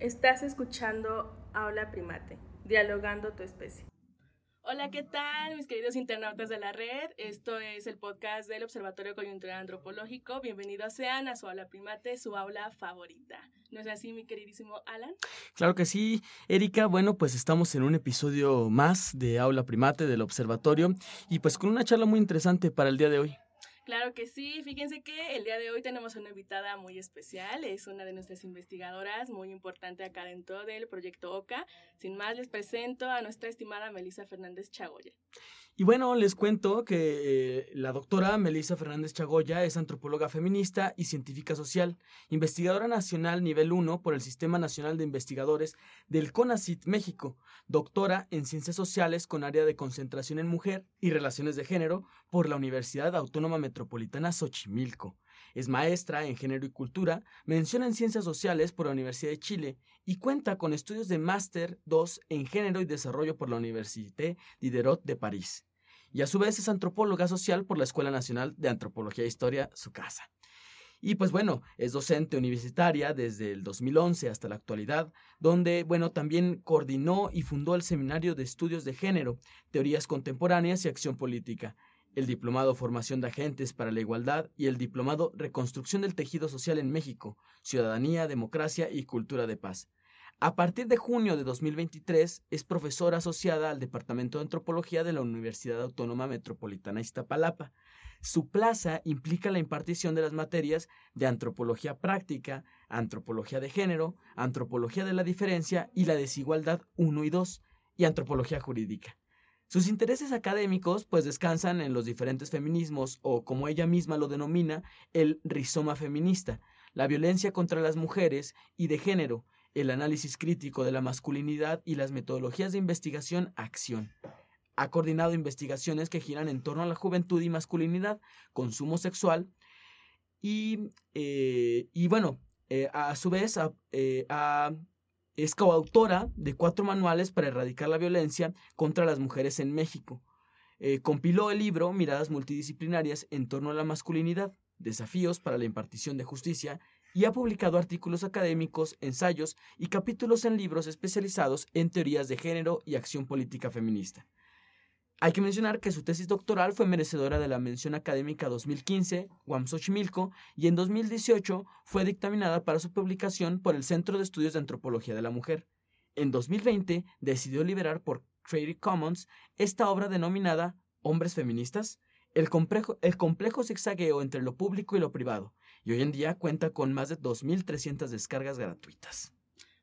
Estás escuchando Aula Primate, dialogando tu especie. Hola, ¿qué tal, mis queridos internautas de la red? Esto es el podcast del Observatorio Coyuntural Antropológico. Bienvenidos sean a su aula primate, su aula favorita. ¿No es así, mi queridísimo Alan? Claro que sí, Erika. Bueno, pues estamos en un episodio más de Aula Primate del Observatorio y pues con una charla muy interesante para el día de hoy. Claro que sí, fíjense que el día de hoy tenemos una invitada muy especial, es una de nuestras investigadoras muy importante acá dentro del proyecto OCA. Sin más, les presento a nuestra estimada Melissa Fernández Chagoya. Y bueno, les cuento que eh, la doctora Melissa Fernández Chagoya es antropóloga feminista y científica social, investigadora nacional nivel 1 por el Sistema Nacional de Investigadores del CONACIT México, doctora en ciencias sociales con área de concentración en mujer y relaciones de género por la Universidad Autónoma Metropolitana Xochimilco. Es maestra en género y cultura, menciona en ciencias sociales por la Universidad de Chile y cuenta con estudios de máster 2 en género y desarrollo por la Université Diderot de París y a su vez es antropóloga social por la Escuela Nacional de Antropología e Historia, su casa. Y pues bueno, es docente universitaria desde el 2011 hasta la actualidad, donde, bueno, también coordinó y fundó el Seminario de Estudios de Género, Teorías Contemporáneas y Acción Política, el Diplomado Formación de Agentes para la Igualdad y el Diplomado Reconstrucción del Tejido Social en México, Ciudadanía, Democracia y Cultura de Paz. A partir de junio de 2023 es profesora asociada al Departamento de Antropología de la Universidad Autónoma Metropolitana Iztapalapa. Su plaza implica la impartición de las materias de antropología práctica, antropología de género, antropología de la diferencia y la desigualdad 1 y 2, y antropología jurídica. Sus intereses académicos pues descansan en los diferentes feminismos o como ella misma lo denomina, el rizoma feminista, la violencia contra las mujeres y de género, el análisis crítico de la masculinidad y las metodologías de investigación-acción. Ha coordinado investigaciones que giran en torno a la juventud y masculinidad, consumo sexual y, eh, y bueno, eh, a su vez eh, es coautora de cuatro manuales para erradicar la violencia contra las mujeres en México. compiló el libro Miradas multidisciplinarias en torno a la masculinidad, desafíos para la impartición de justicia y ha publicado artículos académicos, ensayos y capítulos en libros especializados en teorías de género y acción política feminista. Hay que mencionar que su tesis doctoral fue merecedora de la mención académica 2015, UAM Xochimilco, y en 2018 fue dictaminada para su publicación por el Centro de Estudios de Antropología de la Mujer. En 2020 decidió liberar por Creative Commons esta obra denominada Hombres Feministas, el complejo, el complejo zigzagueo entre lo público y lo privado, y hoy en día cuenta con más de 2.300 descargas gratuitas.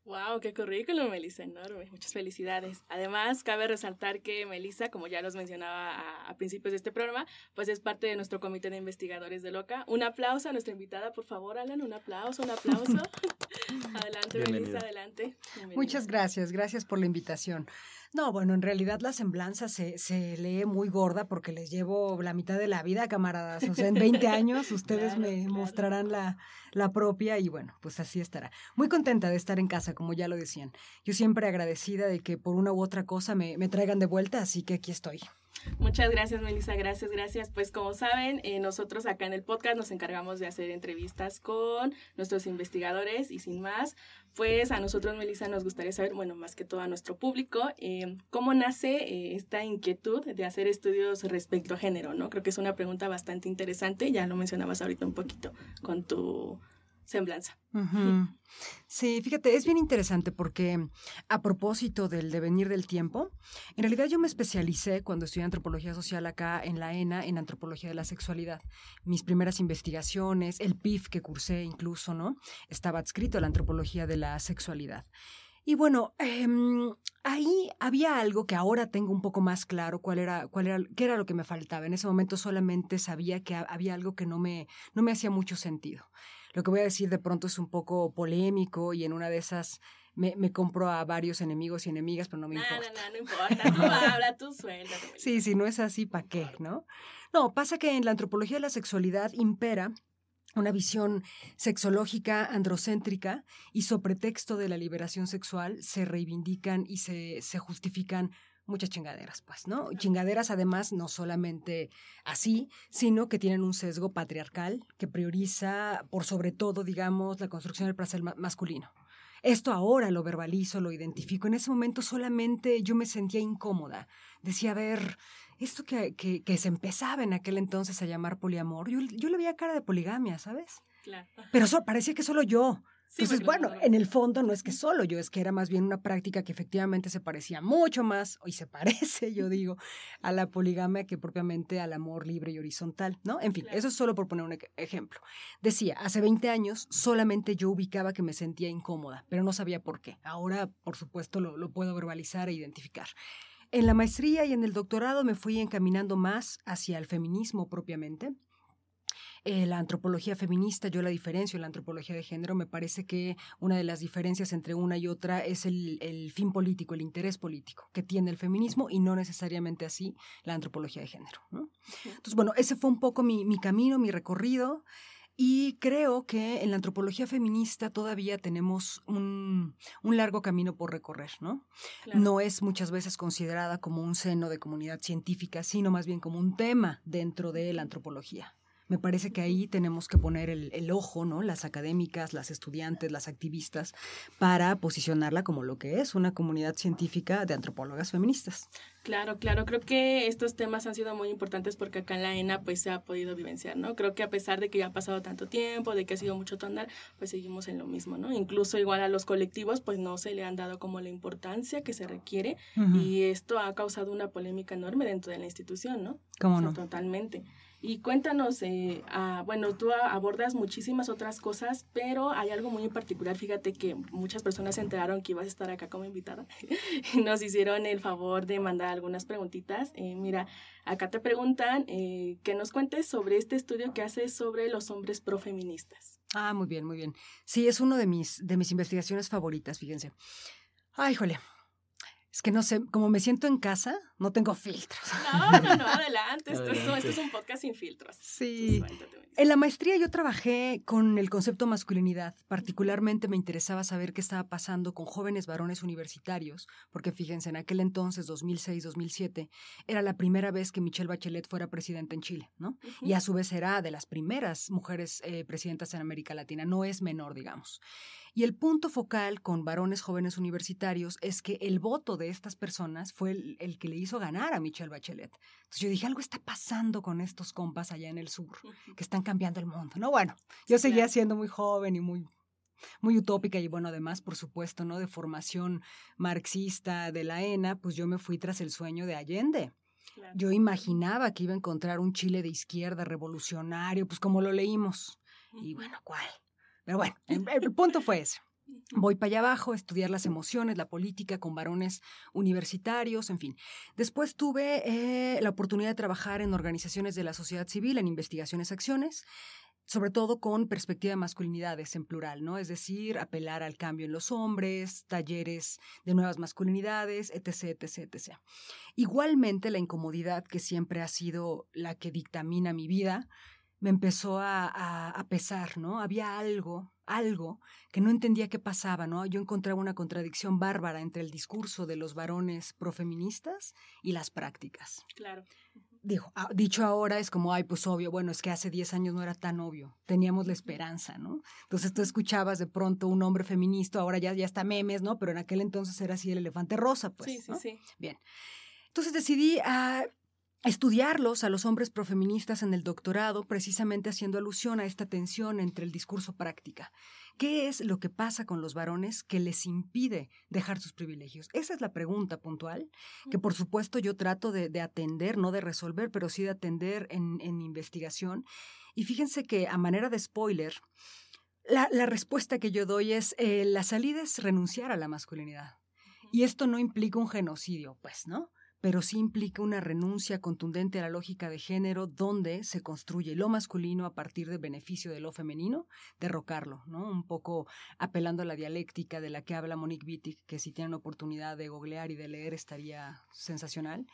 ¡Wow! ¡Qué currículum, Melissa! Enorme. Muchas felicidades. Además, cabe resaltar que Melissa, como ya los mencionaba a, principios de este programa, pues es parte de nuestro comité de investigadores de LOCA. Un aplauso a nuestra invitada, por favor, Alan. Un aplauso, un aplauso. adelante, Melissa, adelante. Muchas gracias. Gracias por la invitación. No, bueno, en realidad la semblanza se, se, lee muy gorda porque les llevo la mitad de la vida, camaradas. O sea, en 20 años ustedes me mostrarán la, la propia y bueno, pues así estará. Muy contenta de estar en casa, como ya lo decían. Yo siempre agradecida de que por una u otra cosa me, me traigan de vuelta, así que aquí estoy. Muchas gracias, Melissa. Gracias, gracias. Pues como saben, eh, nosotros acá en el podcast nos encargamos de hacer entrevistas con nuestros investigadores y sin más, pues a nosotros, Melissa, nos gustaría saber, bueno, más que todo a nuestro público, eh, cómo nace eh, esta inquietud de hacer estudios respecto a género, ¿no? Creo que es una pregunta bastante interesante, ya lo mencionabas ahorita un poquito con tu semblanza. Sí, fíjate, es bien interesante porque a propósito del devenir del tiempo, en realidad yo me especialicé cuando estudié antropología social acá en la ENA en antropología de la sexualidad. Mis primeras investigaciones, el PIF que cursé incluso, ¿no? Estaba adscrito a la antropología de la sexualidad. Y bueno, em, ahí había algo que ahora tengo un poco más claro cuál era, cuál era, qué era lo que me faltaba. En ese momento solamente sabía que había algo que no me, no me hacía mucho sentido. Lo que voy a decir de pronto es un poco polémico y en una de esas me, me compro a varios enemigos y enemigas, pero no me importa. No, no, no importa. Tú habla, tú suelta. Sí, si no es así, ¿para qué? ¿No? No, pasa que en la antropología de la sexualidad impera una visión sexológica androcéntrica y sobre texto de la liberación sexual se reivindican y se, se justifican muchas chingaderas, pues, ¿no? Chingaderas además no solamente así, sino que tienen un sesgo patriarcal que prioriza por sobre todo, digamos, la construcción del placer masculino. Esto ahora lo verbalizo, lo identifico. En ese momento solamente yo me sentía incómoda. Decía, a ver, esto que, que, se empezaba en aquel entonces a llamar poliamor, yo, yo le veía cara de poligamia, ¿sabes? Claro. Pero parecía que solo yo. Entonces, bueno, en el fondo no es que solo yo, es que era más bien una práctica que efectivamente se parecía mucho más, y se parece, yo digo, a la poligamia que propiamente al amor libre y horizontal, ¿no? En fin, eso es solo por poner un ejemplo. Decía, hace 20 años solamente yo ubicaba que me sentía incómoda, pero no sabía por qué. Ahora, por supuesto, lo, lo puedo verbalizar e identificar. En la maestría y en el doctorado me fui encaminando más hacia el feminismo propiamente eh, la antropología feminista, yo la diferencio en la antropología de género, me parece que una de las diferencias entre una y otra es el, fin político, el interés político que tiene el feminismo y no necesariamente así la antropología de género. Entonces, bueno, ese fue un poco mi, camino, mi recorrido. Y creo que en la antropología feminista todavía tenemos un, largo camino por recorrer, ¿no? No es muchas veces considerada como un seno de comunidad científica, sino más bien como un tema dentro de la antropología. Me parece que ahí tenemos que poner el, ojo, ¿no? Las académicas, las estudiantes, las activistas, para posicionarla como lo que es una comunidad científica de antropólogas feministas. Claro, claro, creo que estos temas han sido muy importantes porque acá en la ENA pues se ha podido vivenciar, ¿no? Creo que a pesar de que ya ha pasado tanto tiempo, de que ha sido mucho tonal, pues seguimos en lo mismo, ¿no? Incluso igual a los colectivos pues no se le han dado como la importancia que se requiere y esto ha causado una polémica enorme dentro de la institución, ¿no? ¿Cómo no? Totalmente. Y cuéntanos, eh, ah, bueno, tú abordas muchísimas otras cosas, pero hay algo muy en particular. Fíjate que muchas personas se enteraron que ibas a estar acá como invitada y nos hicieron el favor de mandar algunas preguntitas. Eh, mira, acá te preguntan eh, que nos cuentes sobre este estudio que haces sobre los hombres profeministas. Ah, muy bien, muy bien. Sí, es uno de mis, de mis investigaciones favoritas, fíjense. Ay, jole, es que no sé, como me siento en casa, no tengo filtros. No, no, no, adelante. Esto, Es, un podcast sin filtros. Sí. En la maestría yo trabajé con el concepto masculinidad. Particularmente me interesaba saber qué estaba pasando con jóvenes varones universitarios, porque fíjense, en aquel entonces, 2006-2007, era la primera vez que Michelle Bachelet fuera presidenta en Chile, ¿no? Y a su vez era de las primeras mujeres eh, presidentas en América Latina. No es menor, digamos. Y el punto focal con varones jóvenes universitarios es que el voto de estas personas fue el, que le hizo ganar a Michelle Bachelet. Entonces yo dije, algo está pasando con estos compas allá en el sur, que están cambiando el mundo, ¿no? Bueno, yo seguía siendo muy joven y muy muy utópica y bueno, además, por supuesto, ¿no? De formación marxista de la ENA, pues yo me fui tras el sueño de Allende. Yo imaginaba que iba a encontrar un Chile de izquierda revolucionario, pues como lo leímos. Y bueno, ¿cuál? Pero bueno, el, punto fue ese. Voy para allá abajo a estudiar las emociones, la política con varones universitarios, en fin. Después tuve eh, la oportunidad de trabajar en organizaciones de la sociedad civil, en investigaciones, acciones, sobre todo con perspectiva de masculinidades en plural, ¿no? Es decir, apelar al cambio en los hombres, talleres de nuevas masculinidades, etc., etc., etc. Igualmente, la incomodidad que siempre ha sido la que dictamina mi vida, me empezó a, pesar, ¿no? Había algo, algo que no entendía qué pasaba, ¿no? Yo encontraba una contradicción bárbara entre el discurso de los varones profeministas y las prácticas. Claro. Dijo, ah, dicho ahora es como, ay, pues obvio, bueno, es que hace 10 años no era tan obvio, teníamos la esperanza, ¿no? Entonces tú escuchabas de pronto un hombre feminista, ahora ya, ya está memes, ¿no? Pero en aquel entonces era así el elefante rosa, pues. Sí, sí, sí. Bien. Entonces decidí a ah, estudiarlos a los hombres profeministas en el doctorado, precisamente haciendo alusión a esta tensión entre el discurso práctica. ¿Qué es lo que pasa con los varones que les impide dejar sus privilegios? Esa es la pregunta puntual, que por supuesto yo trato de, atender, no de resolver, pero sí de atender en, investigación. Y fíjense que a manera de spoiler, la, respuesta que yo doy es, eh, la salida es renunciar a la masculinidad. Y esto no implica un genocidio, pues, ¿no? Pero sí implica una renuncia contundente a la lógica de género donde se construye lo masculino a partir del beneficio de lo femenino, derrocarlo, ¿no? Un poco apelando a la dialéctica de la que habla Monique Wittig, que si tienen oportunidad de googlear y de leer estaría sensacional.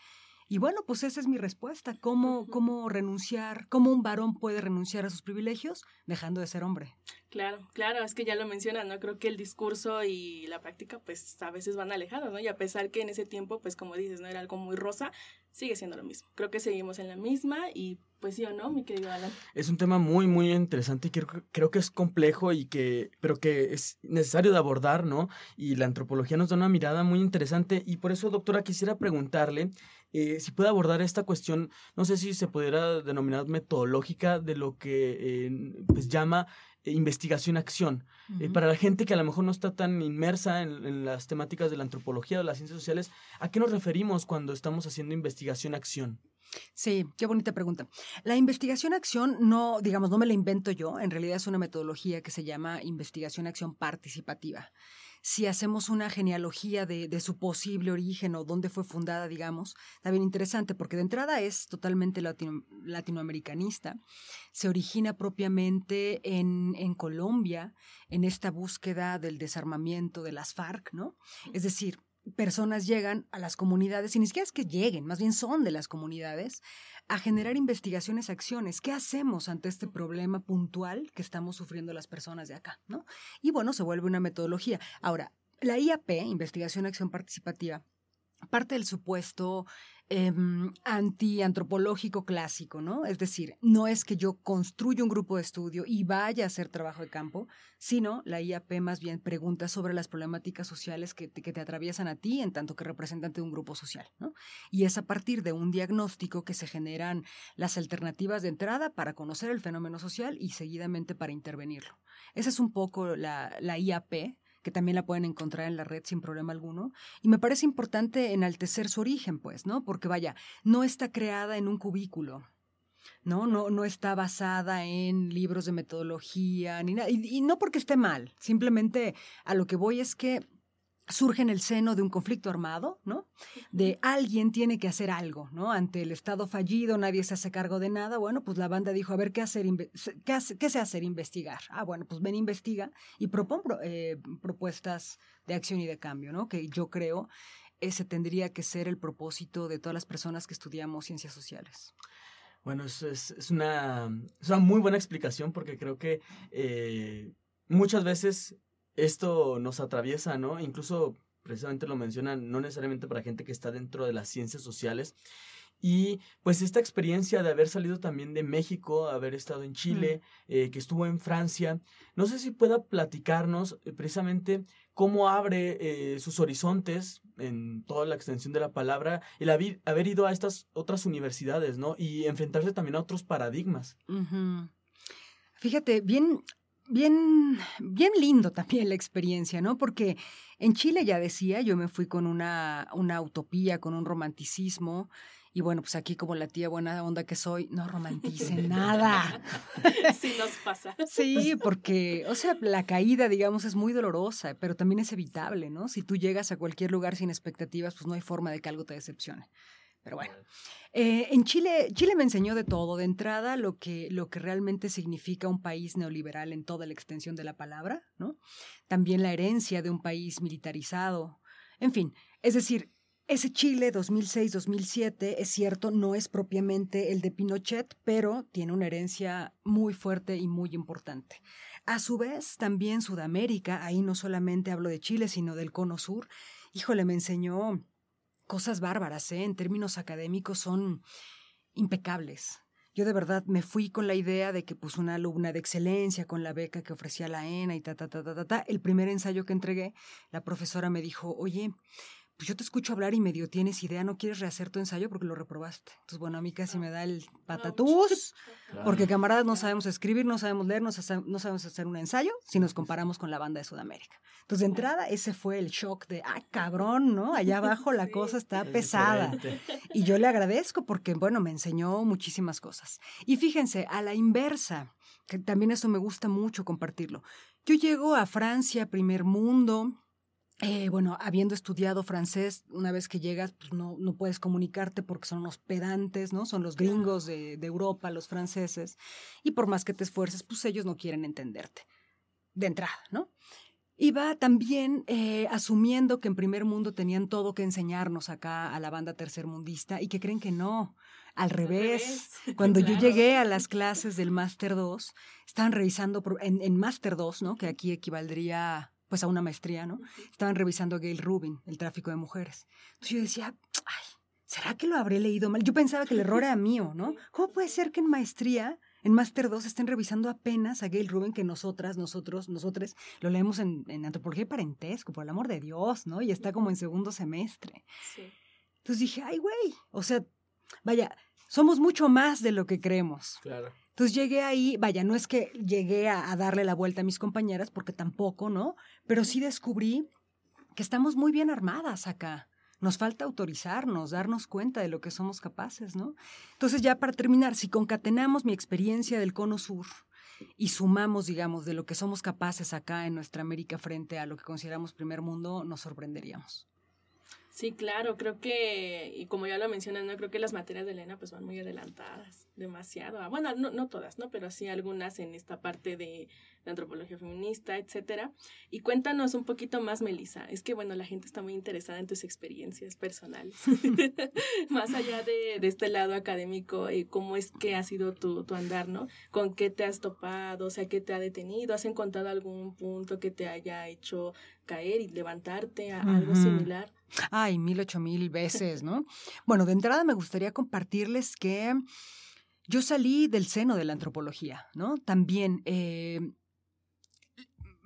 Y bueno, pues esa es mi respuesta. ¿Cómo, cómo renunciar? ¿Cómo un varón puede renunciar a sus privilegios dejando de ser hombre? Claro, claro, es que ya lo mencionas, ¿no? Creo que el discurso y la práctica pues a veces van alejados, ¿no? Y a pesar que en ese tiempo pues como dices, ¿no? Era algo muy rosa, sigue siendo lo mismo. Creo que seguimos en la misma y pues sí o no, mi querido Alan. Es un tema muy, muy interesante y creo, creo que es complejo y que, pero que es necesario de abordar, ¿no? Y la antropología nos da una mirada muy interesante y por eso, doctora, quisiera preguntarle eh, si puede abordar esta cuestión, no sé si se pudiera denominar metodológica de lo que eh, pues llama investigación-acción. Eh, para la gente que a lo mejor no está tan inmersa en, las temáticas de la antropología o las ciencias sociales, ¿a qué nos referimos cuando estamos haciendo investigación-acción? Sí, qué bonita pregunta. La investigación-acción no, digamos, no me la invento yo, en realidad es una metodología que se llama investigación-acción participativa si hacemos una genealogía de, su posible origen o dónde fue fundada, digamos, está bien interesante, porque de entrada es totalmente latinoamericanista, se origina propiamente en, en Colombia, en esta búsqueda del desarmamiento de las FARC, ¿no? Es decir, personas llegan a las comunidades, y ni siquiera es que lleguen, más bien son de las comunidades, a generar investigaciones, acciones. ¿Qué hacemos ante este problema puntual que estamos sufriendo las personas de acá? ¿no? Y bueno, se vuelve una metodología. Ahora, la IAP, Investigación Acción Participativa, parte del supuesto eh, antiantropológico clásico, ¿no? Es decir, no es que yo construya un grupo de estudio y vaya a hacer trabajo de campo, sino la IAP más bien pregunta sobre las problemáticas sociales que te, que te atraviesan a ti en tanto que representante de un grupo social, ¿no? Y es a partir de un diagnóstico que se generan las alternativas de entrada para conocer el fenómeno social y seguidamente para intervenirlo. Esa es un poco la, la IAP, que también la pueden encontrar en la red sin problema alguno. Y me parece importante enaltecer su origen, pues, ¿no? Porque vaya, no está creada en un cubículo. ¿no? No, no está basada en libros de metodología ni nada. y, no porque esté mal, simplemente a lo que voy es que surge en el seno de un conflicto armado, ¿no? De alguien tiene que hacer algo, ¿no? Ante el Estado fallido, nadie se hace cargo de nada. Bueno, pues la banda dijo, a ver, ¿qué, hacer, qué, hace, qué se hacer? Investigar. Ah, bueno, pues ven, investiga y propon eh, propuestas de acción y de cambio, ¿no? Que yo creo ese tendría que ser el propósito de todas las personas que estudiamos ciencias sociales. Bueno, es, es, una, es una muy buena explicación porque creo que eh, muchas veces esto nos atraviesa, ¿no? Incluso precisamente lo mencionan, no necesariamente para gente que está dentro de las ciencias sociales. Y pues esta experiencia de haber salido también de México, haber estado en Chile, mm. eh, que estuvo en Francia, no sé si pueda platicarnos eh, precisamente cómo abre eh, sus horizontes en toda la extensión de la palabra, el haber, ido a estas otras universidades, ¿no? Y enfrentarse también a otros paradigmas. Fíjate, bien, bien, bien lindo también la experiencia, ¿no? Porque en Chile ya decía, yo me fui con una, una utopía, con un romanticismo. Y bueno, pues aquí como la tía buena onda que soy, no romantice nada. Sí nos pasa. Sí, porque, o sea, la caída, digamos, es muy dolorosa, pero también es evitable, ¿no? Si tú llegas a cualquier lugar sin expectativas, pues no hay forma de que algo te decepcione. Pero bueno, eh, en Chile, Chile me enseñó de todo. De entrada, lo que, lo que realmente significa un país neoliberal en toda la extensión de la palabra, ¿no? También la herencia de un país militarizado. En fin, es decir, ese Chile 2006-2007, es cierto, no es propiamente el de Pinochet, pero tiene una herencia muy fuerte y muy importante. A su vez, también Sudamérica, ahí no solamente hablo de Chile, sino del Cono Sur, híjole, me enseñó cosas bárbaras, ¿eh? En términos académicos son impecables. Yo de verdad me fui con la idea de que pues una alumna de excelencia con la beca que ofrecía la ENA y ta, ta, ta, ta, ta, ta. El primer ensayo que entregué, la profesora me dijo, oye, pues yo te escucho hablar y medio tienes idea, no quieres rehacer tu ensayo porque lo reprobaste. Entonces, bueno, a mí casi me da el patatús, porque camaradas no sabemos escribir, no sabemos leer, no, sabemos hacer un ensayo si nos comparamos con la banda de Sudamérica. Entonces, de entrada, ese fue el shock de, ah, cabrón, ¿no? Allá abajo la cosa está pesada. Y yo le agradezco porque, bueno, me enseñó muchísimas cosas. Y fíjense, a la inversa, que también eso me gusta mucho compartirlo. Yo llego a Francia, primer mundo, eh, bueno, habiendo estudiado francés, una vez que llegas, pues no, no puedes comunicarte porque son los pedantes, ¿no? Son los gringos de, de, Europa, los franceses. Y por más que te esfuerces, pues ellos no quieren entenderte. De entrada, ¿no? iba también eh, asumiendo que en primer mundo tenían todo que enseñarnos acá a la banda tercermundista y que creen que no. Al revés, cuando yo llegué a las clases del Máster 2, estaban revisando en, en Máster 2, ¿no? que aquí equivaldría pues a una maestría, ¿no? Estaban revisando a Gail Rubin, el tráfico de mujeres. Entonces yo decía, ay, ¿será que lo habré leído mal? Yo pensaba que el error era mío, ¿no? ¿Cómo puede ser que en maestría en Máster 2 estén revisando apenas a Gail Rubin que nosotras, nosotros, nosotros lo leemos en, antropología y parentesco, por el amor de Dios, ¿no? Y está como en segundo semestre. Entonces dije, ay, güey, o sea, vaya, somos mucho más de lo que creemos. Claro. Entonces llegué ahí, vaya, no es que llegué a, darle la vuelta a mis compañeras, porque tampoco, ¿no? Pero sí descubrí que estamos muy bien armadas acá. Nos falta autorizarnos, darnos cuenta de lo que somos capaces, ¿no? Entonces ya para terminar, si concatenamos mi experiencia del cono sur y sumamos, digamos, de lo que somos capaces acá en nuestra América frente a lo que consideramos primer mundo, nos sorprenderíamos. Sí, claro, creo que, y como ya lo mencionas, ¿no? Creo que las materias de Elena pues van muy adelantadas, demasiado. Ah, bueno, no, no todas, ¿no? Pero sí algunas en esta parte de, de antropología feminista, etcétera. Y cuéntanos un poquito más, Melissa. Es que, bueno, la gente está muy interesada en tus experiencias personales. más allá de, de, este lado académico, eh, ¿cómo es que ha sido tu, tu andar, ¿no? ¿Con qué te has topado? O sea, ¿qué te ha detenido? ¿Has encontrado algún punto que te haya hecho caer y levantarte a algo similar? Ay, mil ocho mil veces, ¿no? Bueno, de entrada me gustaría compartirles que yo salí del seno de la antropología, ¿no? También, eh,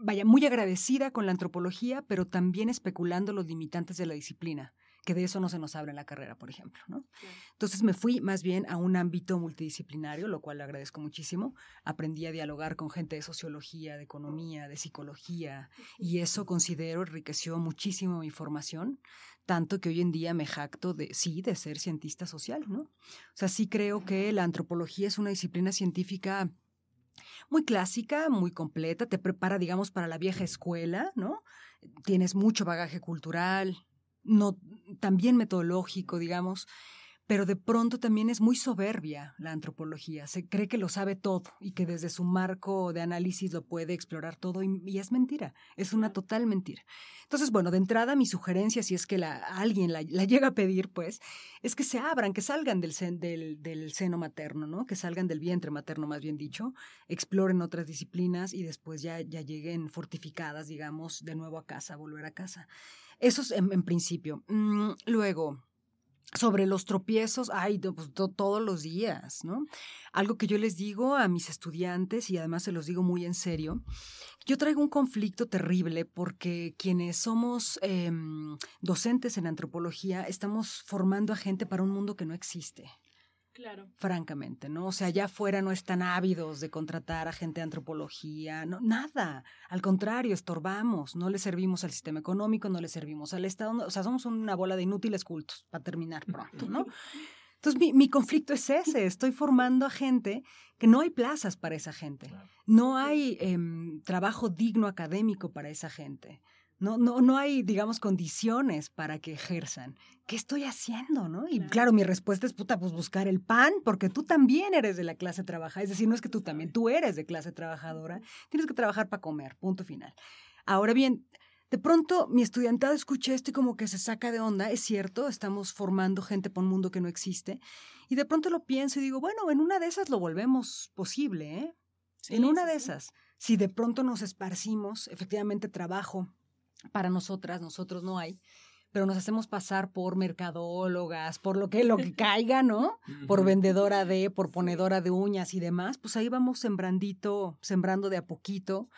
vaya, muy agradecida con la antropología, pero también especulando los limitantes de la disciplina que de eso no se nos habla en la carrera, por ejemplo. ¿no? Entonces me fui más bien a un ámbito multidisciplinario, lo cual le agradezco muchísimo. Aprendí a dialogar con gente de sociología, de economía, de psicología, y eso considero enriqueció muchísimo mi formación, tanto que hoy en día me jacto de, sí, de ser cientista social. ¿no? O sea, sí creo que la antropología es una disciplina científica muy clásica, muy completa, te prepara, digamos, para la vieja escuela, ¿no? Tienes mucho bagaje cultural, no, también metodológico, digamos, pero de pronto también es muy soberbia la antropología. Se cree que lo sabe todo y que desde su marco de análisis lo puede explorar todo y, es mentira, es una total mentira. Entonces, bueno, de entrada mi sugerencia, si es que la, alguien la, llega a pedir, pues, es que se abran, que salgan del, del, del, seno materno, ¿no? Que salgan del vientre materno, más bien dicho, exploren otras disciplinas y después ya, ya lleguen fortificadas, digamos, de nuevo a casa, volver a casa. Eso es en, principio. Mm, luego, sobre los tropiezos, ay, pues, todos los días, ¿no? Algo que yo les digo a mis estudiantes y además se los digo muy en serio, yo traigo un conflicto terrible porque quienes somos em, docentes en antropología estamos formando a gente para un mundo que no existe. Claro. Francamente, ¿no? O sea, allá afuera no están ávidos de contratar a gente de antropología, no, nada. Al contrario, estorbamos, no le servimos al sistema económico, no le servimos al Estado, o sea, somos una bola de inútiles cultos, para terminar pronto, ¿no? Entonces, mi, mi, conflicto es ese, estoy formando a gente que no hay plazas para esa gente, no hay em, trabajo digno académico para esa gente. No, no, no hay, digamos, condiciones para que ejerzan. ¿Qué estoy haciendo, no? Y claro. mi respuesta es, puta, pues buscar el pan, porque tú también eres de la clase trabajadora. Es decir, no es que tú también, tú eres de clase trabajadora. Tienes que trabajar para comer, punto final. Ahora bien, de pronto mi estudiantado escucha esto y como que se saca de onda. Es cierto, estamos formando gente para un mundo que no existe. Y de pronto lo pienso y digo, bueno, en una de esas lo volvemos posible, ¿eh? en una de esas. Si de pronto nos esparcimos, efectivamente trabajo para nosotras, nosotros no hay, pero nos hacemos pasar por mercadólogas, por lo que, lo que caiga, ¿no? Por vendedora de, por ponedora de uñas y demás, pues ahí vamos sembrandito, sembrando de a poquito,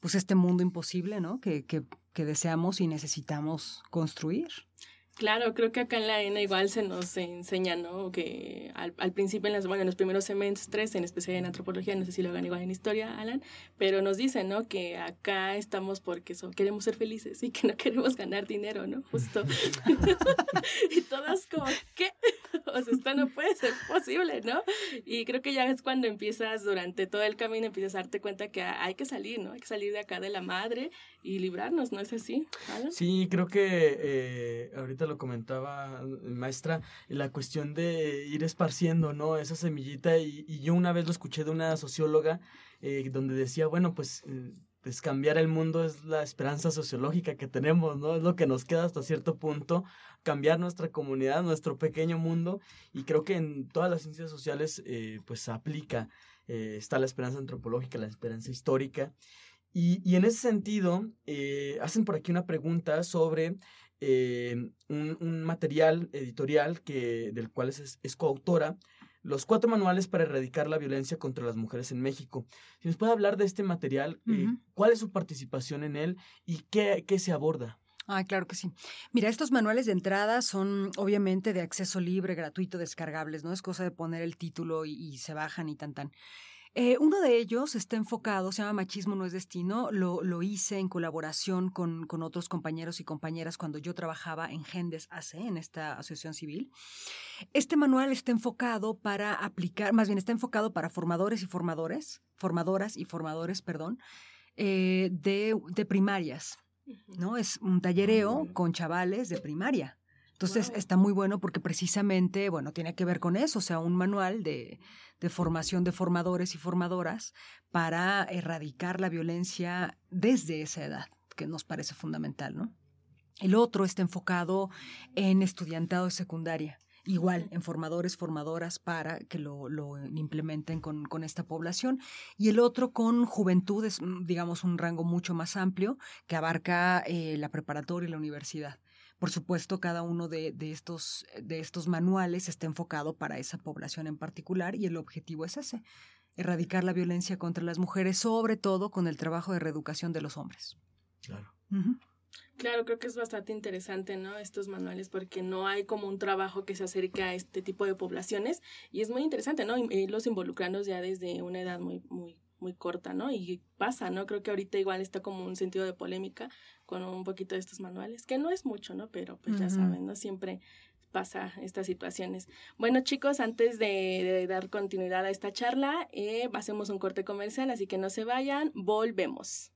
pues este mundo imposible, ¿no? Que, que, que deseamos y necesitamos construir. Claro, creo que acá en la ENA igual se nos enseña, ¿no? Que al, al principio, en, las, bueno, en los primeros semestres, en especial en antropología, no sé si lo hagan igual en historia, Alan, pero nos dicen, ¿no? Que acá estamos porque so, queremos ser felices y que no queremos ganar dinero, ¿no? Justo. y todas como, ¿qué? o sea, esto no puede ser posible, ¿no? Y creo que ya es cuando empiezas, durante todo el camino, empiezas a darte cuenta que hay que salir, ¿no? Hay que salir de acá de la madre y librarnos, ¿no es así? Alan? Sí, creo que eh, ahorita lo comentaba eh, maestra, la cuestión de ir esparciendo, ¿no? Esa semillita y, yo una vez lo escuché de una socióloga eh, donde decía, bueno, pues... Eh, pues cambiar el mundo es la esperanza sociológica que tenemos, ¿no? Es lo que nos queda hasta cierto punto, cambiar nuestra comunidad, nuestro pequeño mundo, y creo que en todas las ciencias sociales pues se aplica, está la esperanza antropológica, la esperanza histórica, y, en ese sentido, hacen por aquí una pregunta sobre un, un, material editorial que, del cual es, es coautora, los cuatro manuales para erradicar la violencia contra las mujeres en México. Si nos puede hablar de este material, eh, ¿cuál es su participación en él y qué, qué se aborda? Ah, claro que sí. Mira, estos manuales de entrada son obviamente de acceso libre, gratuito, descargables, ¿no? Es cosa de poner el título y, y se bajan y tan tan. Eh, uno de ellos está enfocado, se llama Machismo no es destino, lo, lo hice en colaboración con, con, otros compañeros y compañeras cuando yo trabajaba en Gendes AC, en esta asociación civil. Este manual está enfocado para aplicar, más bien está enfocado para formadores y formadores, formadoras y formadores, perdón, eh, de, de primarias, ¿no? Es un tallereo con chavales de primaria. Entonces está muy bueno porque precisamente, bueno, tiene que ver con eso, o sea, un manual de, de formación de formadores y formadoras para erradicar la violencia desde esa edad, que nos parece fundamental, ¿no? El otro está enfocado en estudiantado de secundaria, igual en formadores, formadoras para que lo, lo implementen con, con, esta población. Y el otro con juventudes, digamos, un rango mucho más amplio que abarca eh, la preparatoria y la universidad. Por supuesto, cada uno de, estos, de estos manuales está enfocado para esa población en particular y el objetivo es ese, erradicar la violencia contra las mujeres, sobre todo con el trabajo de reeducación de los hombres. Claro. Claro, creo que es bastante interesante, ¿no? Estos manuales, porque no hay como un trabajo que se acerque a este tipo de poblaciones y es muy interesante, ¿no? Y los involucranos ya desde una edad muy, muy muy corta, ¿no? Y pasa, ¿no? Creo que ahorita igual está como un sentido de polémica con un poquito de estos manuales, que no es mucho, ¿no? Pero pues ya saben, ¿no? Siempre pasa estas situaciones. Bueno, chicos, antes de, dar continuidad a esta charla, eh, hacemos un corte comercial, así que no se vayan, volvemos.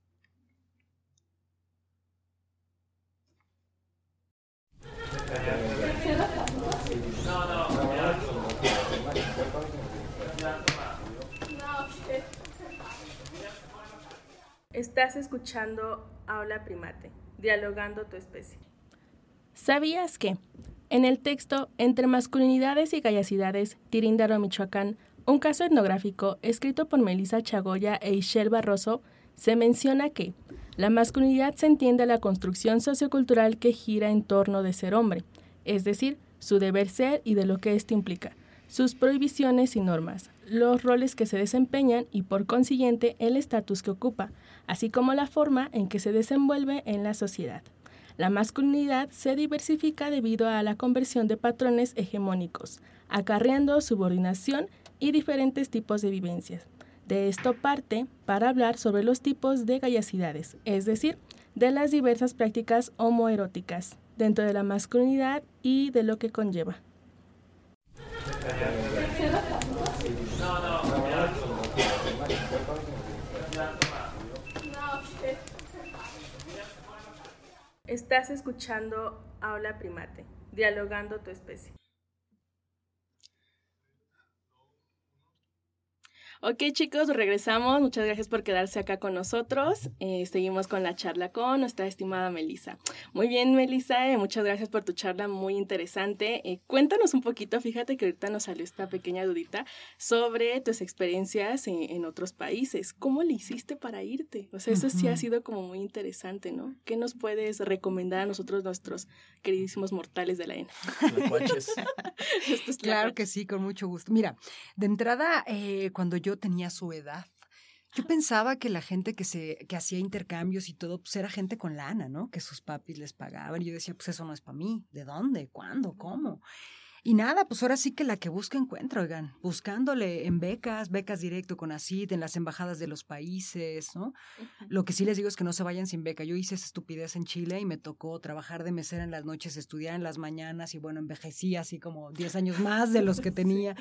Estás escuchando Aula Primate, dialogando tu especie. ¿Sabías que? En el texto Entre masculinidades y gallacidades, Tirindaro, Michoacán, un caso etnográfico escrito por Melissa Chagoya e Ishel Barroso, se menciona que la masculinidad se entiende a la construcción sociocultural que gira en torno de ser hombre, es decir, su deber ser y de lo que esto implica, sus prohibiciones y normas, los roles que se desempeñan y por consiguiente el estatus que ocupa, así como la forma en que se desenvuelve en la sociedad. La masculinidad se diversifica debido a la conversión de patrones hegemónicos, acarreando subordinación y diferentes tipos de vivencias. De esto parte para hablar sobre los tipos de gallacidades, es decir, de las diversas prácticas homoeróticas dentro de la masculinidad y de lo que conlleva. Estás escuchando Aula Primate, dialogando tu especie. Ok chicos, regresamos. Muchas gracias por quedarse acá con nosotros. Eh, seguimos con la charla con nuestra estimada Melissa. Muy bien, Melissa, eh, muchas gracias por tu charla muy interesante. Eh, cuéntanos un poquito, fíjate que ahorita nos salió esta pequeña dudita sobre tus experiencias en, otros países. ¿Cómo le hiciste para irte? O sea, eso sí ha sido como muy interesante, ¿no? ¿Qué nos puedes recomendar a nosotros, nuestros queridísimos mortales de la ENA? claro que sí, con mucho gusto. Mira, de entrada, cuando yo tenía su edad. Yo pensaba que la gente que se que hacía intercambios y todo, pues era gente con lana, ¿no? Que sus papis les pagaban. Y yo decía, pues eso no es para mí. ¿De dónde? ¿Cuándo? ¿Cómo? Y nada, pues ahora sí que la que busca encuentra, oigan, buscándole en becas, becas directo con ACID, en las embajadas de los países, ¿no? Lo que sí les digo es que no se vayan sin beca. Yo hice esa estupidez en Chile y me tocó trabajar de mesera en las noches, estudiar en las mañanas y bueno, envejecí así como 10 años más de los que tenía.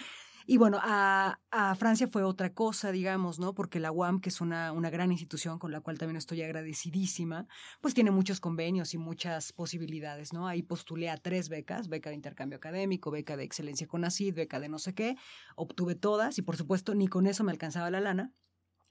Y bueno, a, Francia fue otra cosa, digamos, ¿no? Porque la UAM, que es una, una gran institución con la cual también estoy agradecidísima, pues tiene muchos convenios y muchas posibilidades, ¿no? Ahí postulé a tres becas, beca de intercambio académico, beca de excelencia con ACID, beca de no sé qué, obtuve todas y por supuesto ni con eso me alcanzaba la lana.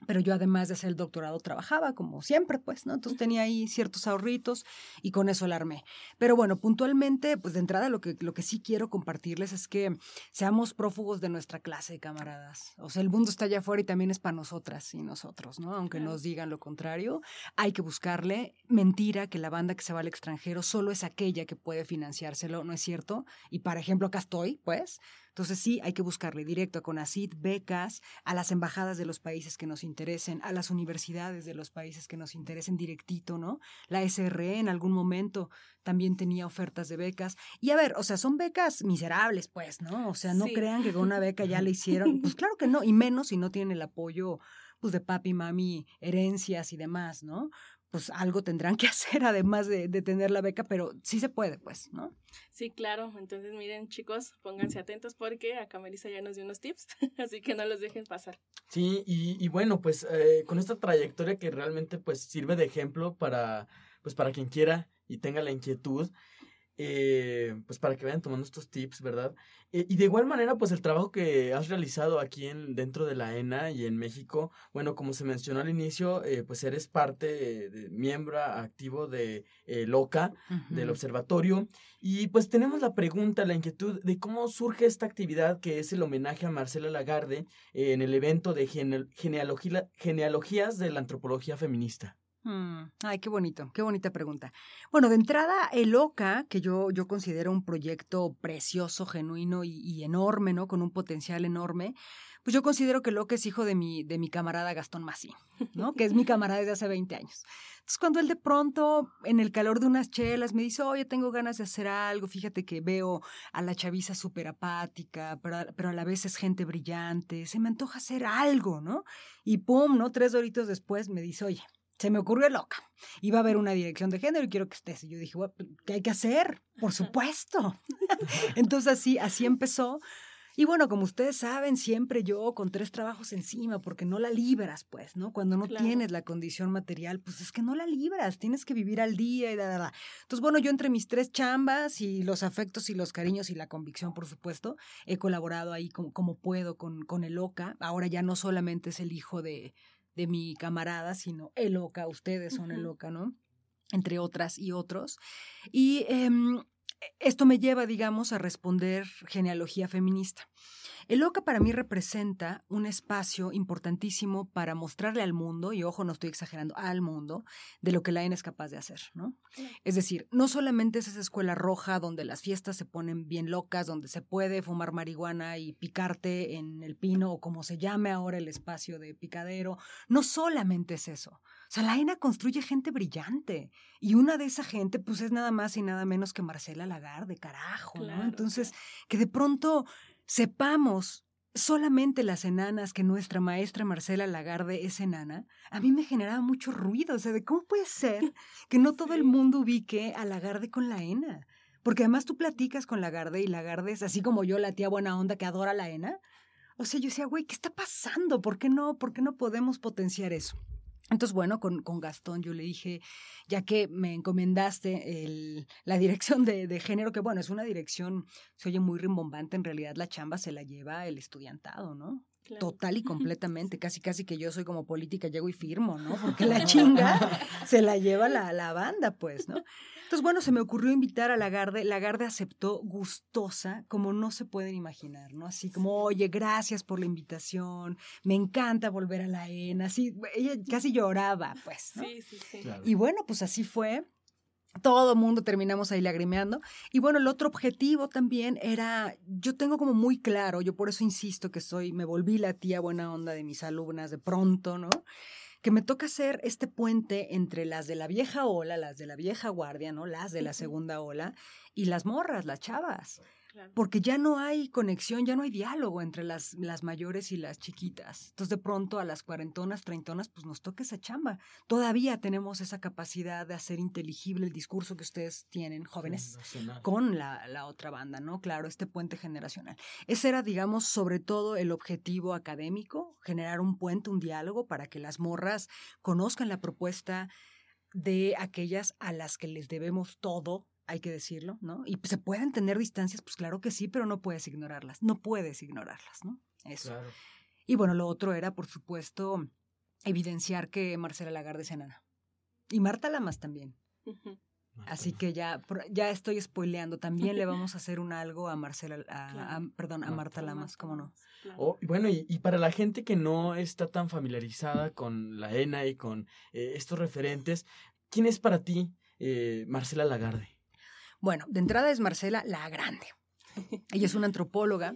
Pero yo además de hacer el doctorado trabajaba como siempre, pues, ¿no? Entonces tenía ahí ciertos ahorritos y con eso la armé. Pero bueno, puntualmente, pues de entrada lo que, lo que sí quiero compartirles es que seamos prófugos de nuestra clase, camaradas. O sea, el mundo está allá afuera y también es para nosotras y nosotros, ¿no? Aunque nos digan lo contrario, hay que buscarle. Mentira que la banda que se va al extranjero solo es aquella que puede financiárselo, ¿no es cierto? Y, por ejemplo, acá estoy, pues, entonces sí, hay que buscarle directo a CONACID, becas, a las embajadas de los países que nos interesen, a las universidades de los países que nos interesen directito, ¿no? La SRE en algún momento también tenía ofertas de becas. Y a ver, o sea, son becas miserables, pues, ¿no? O sea, no crean que con una beca ya le hicieron. Pues claro que no, y menos si no tienen el apoyo pues de papi, mami, herencias y demás, ¿no? Pues algo tendrán que hacer además de, de, tener la beca, pero sí se puede, pues, ¿no? Sí, claro. Entonces, miren, chicos, pónganse atentos porque acá Melissa ya nos dio unos tips, así que no los dejen pasar. Sí, y, y bueno, pues eh, con esta trayectoria que realmente pues sirve de ejemplo para, pues, para quien quiera y tenga la inquietud, eh, pues para que vayan tomando estos tips, ¿verdad? Eh, y de igual manera, pues el trabajo que has realizado aquí en, dentro de la ENA y en México, bueno, como se mencionó al inicio, eh, pues eres parte, de, miembro activo de LOCA, del observatorio, y pues tenemos la pregunta, la inquietud de cómo surge esta actividad que es el homenaje a Marcela Lagarde en el evento de genealogías de la antropología feminista. Mm, ay, qué bonito, qué bonita pregunta. Bueno, de entrada, el OCA, que yo, yo considero un proyecto precioso, genuino y, enorme, ¿no? Con un potencial enorme, pues yo considero que el OCA es hijo de mi, de mi camarada Gastón Massi, ¿no? Que es mi camarada desde hace 20 años. Entonces, cuando él de pronto, en el calor de unas chelas, me dice, oye, tengo ganas de hacer algo, fíjate que veo a la chaviza súper apática, pero, pero a la vez es gente brillante, se me antoja hacer algo, ¿no? Y pum, ¿no? Tres doritos después me dice, oye, se me ocurrió loca. Iba a haber una dirección de género y quiero que estés. Y yo dije, ¿qué hay que hacer? Por supuesto. Entonces así, así empezó. Y bueno, como ustedes saben, siempre yo con tres trabajos encima, porque no la libras, pues, ¿no? Cuando no tienes la condición material, pues es que no la libras, tienes que vivir al día y da, da, da. Entonces, bueno, yo entre mis tres chambas y los afectos y los cariños y la convicción, por supuesto, he colaborado ahí como, como puedo con, con el OCA. Ahora ya no solamente es el hijo de, de mi camarada, sino el OCA, ustedes son el OCA, ¿no? Entre otras y otros. Y em, esto me lleva, digamos, a responder genealogía feminista. El OCA para mí representa un espacio importantísimo para mostrarle al mundo, y ojo, no estoy exagerando, al mundo, de lo que la ENA es capaz de hacer, ¿no? Es decir, no solamente es esa escuela roja donde las fiestas se ponen bien locas, donde se puede fumar marihuana y picarte en el pino o como se llame ahora el espacio de picadero, no solamente es eso. O sea, la ENA construye gente brillante. Y una de esa gente, pues es nada más y nada menos que Marcela Lagarde, carajo, ¿no? Entonces, que de pronto sepamos solamente las enanas que nuestra maestra Marcela Lagarde es enana, a mí me generaba mucho ruido. O sea, de cómo puede ser que no todo el mundo ubique a Lagarde con la ena. Porque además tú platicas con Lagarde y Lagarde es así como yo, la tía buena onda que adora la ena. O sea, yo decía, güey, ¿qué está pasando? ¿Por qué no, por qué no podemos potenciar eso? Entonces, bueno, con, con, Gastón yo le dije, ya que me encomendaste el, la dirección de, de, género, que bueno, es una dirección, se oye muy rimbombante, en realidad la chamba se la lleva el estudiantado, ¿no? Total y completamente, casi casi que yo soy como política, llego y firmo, ¿no? Porque la chinga se la lleva la, la banda, pues, ¿no? Entonces, bueno, se me ocurrió invitar a Lagarde. Lagarde aceptó gustosa, como no se pueden imaginar, ¿no? Así como, oye, gracias por la invitación, me encanta volver a la ENA. Así, ella casi lloraba, pues. ¿no? Sí, sí, sí. Y bueno, pues así fue. Todo el mundo terminamos ahí lagrimeando. Y bueno, el otro objetivo también era, yo tengo como muy claro, yo por eso insisto que soy, me volví la tía buena onda de mis alumnas de pronto, ¿no? que me toca hacer este puente entre las de la vieja ola, las de la vieja guardia, ¿no? Las de la segunda ola y las morras, las chavas. Porque ya no hay conexión, ya no hay diálogo entre las, las mayores y las chiquitas. Entonces, de pronto a las cuarentonas, treintonas, pues nos toca esa chamba. Todavía tenemos esa capacidad de hacer inteligible el discurso que ustedes tienen, jóvenes, con la, la otra banda, ¿no? Claro, este puente generacional. Ese era, digamos, sobre todo el objetivo académico, generar un puente, un diálogo para que las morras conozcan la propuesta de aquellas a las que les debemos todo hay que decirlo, ¿no? Y se pueden tener distancias, pues claro que sí, pero no puedes ignorarlas, no puedes ignorarlas, ¿no? Eso. Y bueno, lo otro era, por supuesto, evidenciar que Marcela Lagarde es enana. Y Marta Lamas también. Así que ya, ya estoy spoileando. También le vamos a hacer un algo a Marcela, a, perdón, a Marta Lamas, ¿cómo no? Oh, bueno, y, para la gente que no está tan familiarizada con la ENA y con eh, estos referentes, ¿quién es para ti eh, Marcela Lagarde? Bueno, de entrada es Marcela La Grande. Ella es una antropóloga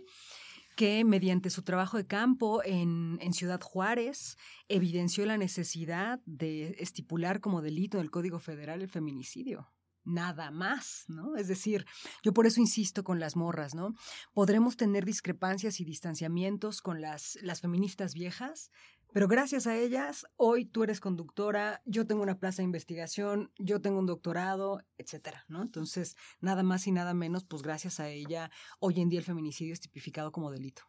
que mediante su trabajo de campo en, en, Ciudad Juárez evidenció la necesidad de estipular como delito en el Código Federal el feminicidio nada más, ¿no? Es decir, yo por eso insisto con las morras, ¿no? Podremos tener discrepancias y distanciamientos con las, las feministas viejas, pero gracias a ellas, hoy tú eres conductora, yo tengo una plaza de investigación, yo tengo un doctorado, etcétera, ¿no? Entonces, nada más y nada menos, pues gracias a ella, hoy en día el feminicidio es tipificado como delito.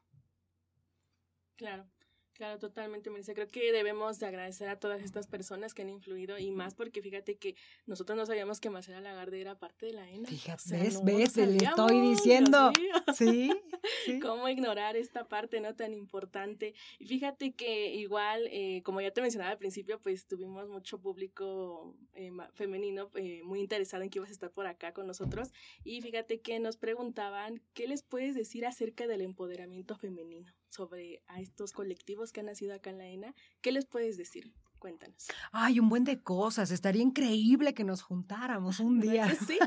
Claro. Claro, totalmente, Melissa. Creo que debemos de agradecer a todas estas personas que han influido y más porque fíjate que nosotros no sabíamos que Marcela Lagarde era parte de la ENA. Fíjate, ves, ves, le estoy diciendo. Sí, sí. ¿Cómo ignorar esta parte no tan importante? Y fíjate que igual, eh, como ya te mencionaba al principio, pues tuvimos mucho público eh, femenino eh, muy interesado en que ibas a estar por acá con nosotros y fíjate que nos preguntaban, ¿qué les puedes decir acerca del empoderamiento femenino? Sobre a estos colectivos que han nacido acá en la ENA. ¿Qué les puedes decir? Cuéntanos. Ay, un buen de cosas. Estaría increíble que nos juntáramos un día. Sí,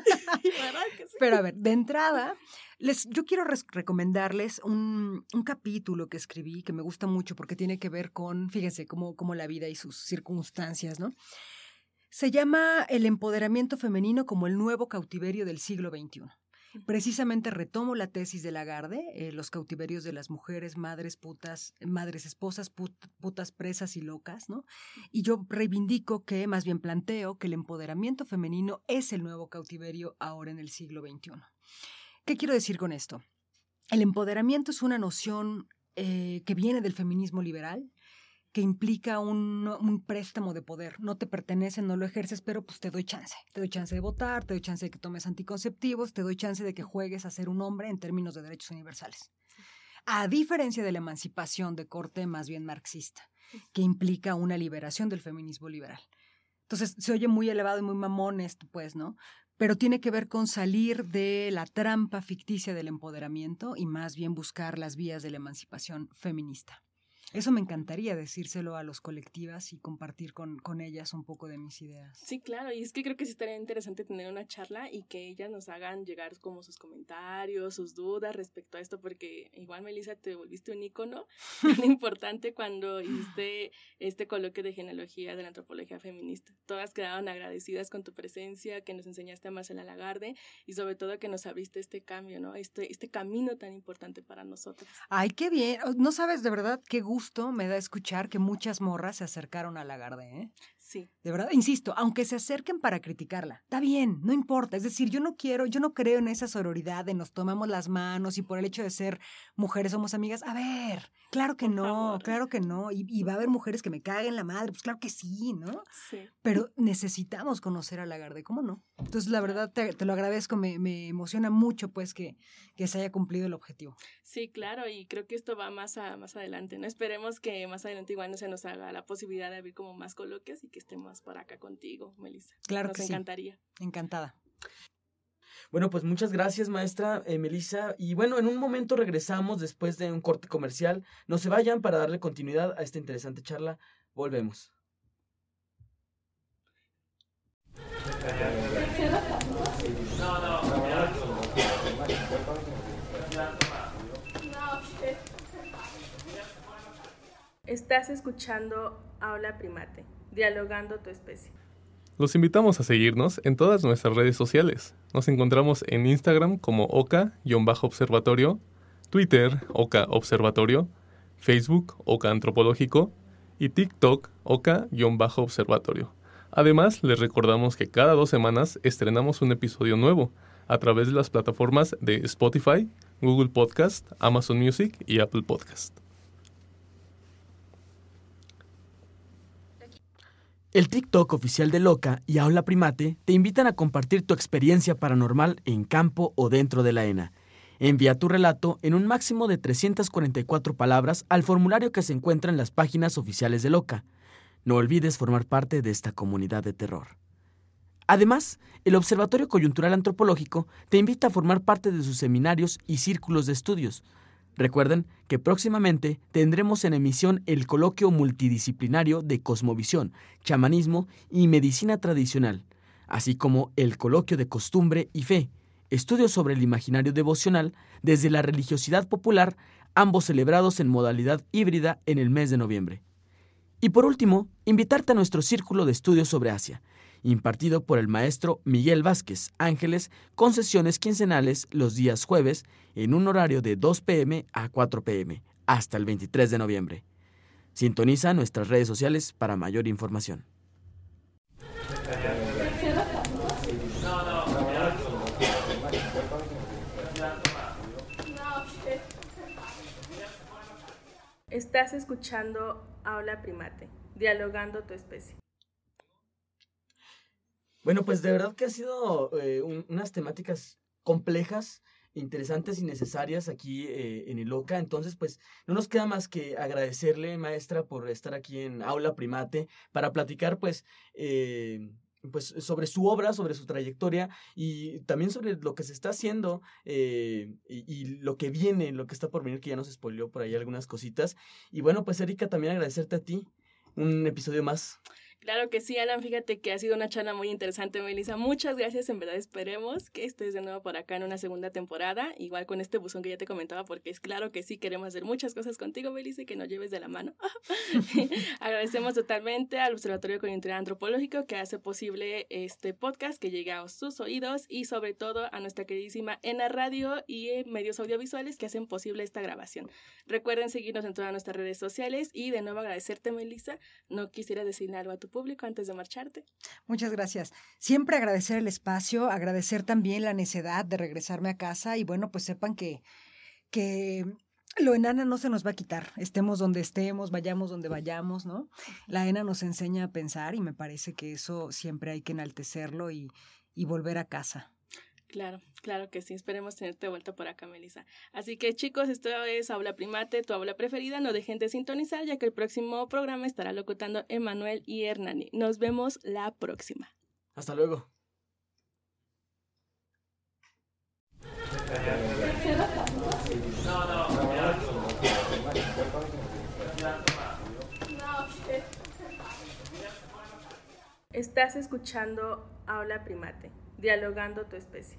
¿verdad que sí? Pero a ver, de entrada, les, yo quiero recomendarles un, un, capítulo que escribí que me gusta mucho porque tiene que ver con, fíjense, cómo, cómo la vida y sus circunstancias, ¿no? Se llama El empoderamiento femenino como el nuevo cautiverio del siglo XXI. Precisamente retomo la tesis de Lagarde, eh, los cautiverios de las mujeres, madres putas, madres esposas, putas presas y locas, ¿no? Y yo reivindico que, más bien planteo, que el empoderamiento femenino es el nuevo cautiverio ahora en el siglo XXI. ¿Qué quiero decir con esto? El empoderamiento es una noción eh, que viene del feminismo liberal, que implica un, préstamo de poder. No te pertenece, no lo ejerces, pero pues te doy chance. Te doy chance de votar, te doy chance de que tomes anticonceptivos, te doy chance de que juegues a ser un hombre en términos de derechos universales. A diferencia de la emancipación de corte más bien marxista, que implica una liberación del feminismo liberal. Entonces, se oye muy elevado y muy mamón esto, pues, ¿no? Pero tiene que ver con salir de la trampa ficticia del empoderamiento y más bien buscar las vías de la emancipación feminista. Eso me encantaría decírselo a los colectivas y compartir con, con, ellas un poco de mis ideas. Sí, claro, y es que creo que sí estaría interesante tener una charla y que ellas nos hagan llegar como sus comentarios, sus dudas respecto a esto, porque igual, Melissa, te volviste un ícono tan importante cuando hiciste este coloquio de genealogía de la antropología feminista. Todas quedaron agradecidas con tu presencia, que nos enseñaste a Marcela Lagarde y sobre todo que nos abriste este cambio, ¿no? Este, este camino tan importante para nosotros. Ay, qué bien. No sabes de verdad qué gusto gusto me da escuchar que muchas morras se acercaron a Lagarde, ¿eh? Sí. De verdad, insisto, aunque se acerquen para criticarla, está bien, no importa. Es decir, yo no quiero, yo no creo en esa sororidad de nos tomamos las manos y por el hecho de ser mujeres somos amigas. A ver, claro que no, claro que no. Y, va a haber mujeres que me caguen la madre, pues claro que sí, ¿no? Sí. Pero necesitamos conocer a Lagarde, ¿cómo no? Entonces, la verdad, te, lo agradezco, me, me, emociona mucho, pues, que, que se haya cumplido el objetivo. Sí, claro, y creo que esto va más, a, más adelante, ¿no? Esperemos que más adelante igual no se nos haga la posibilidad de abrir como más coloquios y que estemos por acá contigo, Melissa. Claro Nos que encantaría. Encantada. Bueno, pues muchas gracias, maestra eh, Melissa. Y bueno, en un momento regresamos después de un corte comercial. No se vayan para darle continuidad a esta interesante charla. Volvemos. Estás escuchando Aula Primate, dialogando tu especie. Los invitamos a seguirnos en todas nuestras redes sociales. Nos encontramos en Instagram como oca-observatorio, Twitter oca observatorio, Facebook oca antropológico y TikTok oca-observatorio. Además, les recordamos que cada dos semanas estrenamos un episodio nuevo a través de las plataformas de Spotify, Google Podcast, Amazon Music y Apple Podcast. El TikTok oficial de Loca y Aula Primate te invitan a compartir tu experiencia paranormal en campo o dentro de la ENA. Envía tu relato en un máximo de 344 palabras al formulario que se encuentra en las páginas oficiales de Loca. No olvides formar parte de esta comunidad de terror. Además, el Observatorio Coyuntural Antropológico te invita a formar parte de sus seminarios y círculos de estudios. Recuerden que próximamente tendremos en emisión el coloquio multidisciplinario de cosmovisión, chamanismo y medicina tradicional, así como el coloquio de costumbre y fe, estudios sobre el imaginario devocional desde la religiosidad popular, ambos celebrados en modalidad híbrida en el mes de noviembre. Y por último, invitarte a nuestro círculo de estudios sobre Asia, impartido por el maestro Miguel Vázquez Ángeles, con sesiones quincenales los días jueves en un horario de 2 pm a 4 pm, hasta el 23 de noviembre. Sintoniza nuestras redes sociales para mayor información. Estás escuchando Aula Primate, dialogando tu especie. Bueno, pues de verdad que ha sido eh, unas temáticas complejas, interesantes y necesarias aquí eh, en el OCA. Entonces, pues no nos queda más que agradecerle, maestra, por estar aquí en Aula Primate para platicar, pues, eh, pues sobre su obra, sobre su trayectoria y también sobre lo que se está haciendo y, y, lo que viene, lo que está por venir, que ya nos spoileó por ahí algunas cositas. Y bueno, pues Erika, también agradecerte a ti un episodio más. Claro que sí, Alan, fíjate que ha sido una charla muy interesante, Melissa. Muchas gracias, en verdad esperemos que estés de nuevo por acá en una segunda temporada, igual con este buzón que ya te comentaba, porque es claro que sí queremos hacer muchas cosas contigo, Melissa, y que nos lleves de la mano. Agradecemos totalmente al Observatorio Coyuntural Antropológico que hace posible este podcast que llegue a sus oídos y sobre todo a nuestra queridísima ENA Radio y medios audiovisuales que hacen posible esta grabación. Recuerden seguirnos en todas nuestras redes sociales y de nuevo agradecerte, Melissa. No quisiera decir algo a público antes de marcharte? Muchas gracias. Siempre agradecer el espacio, agradecer también la necedad de regresarme a casa y bueno, pues sepan que, que lo enana no se nos va a quitar, estemos donde estemos, vayamos donde vayamos, ¿no? La ENA nos enseña a pensar y me parece que eso siempre hay que enaltecerlo y, y volver a casa. Claro, claro que sí. Esperemos tenerte de vuelta por acá, Melissa. Así que chicos, esto es Aula Primate, tu aula preferida. No dejen de sintonizar, ya que el próximo programa estará locutando Emanuel y Hernani. Nos vemos la próxima. Hasta luego. Estás escuchando Aula Primate dialogando tu especie.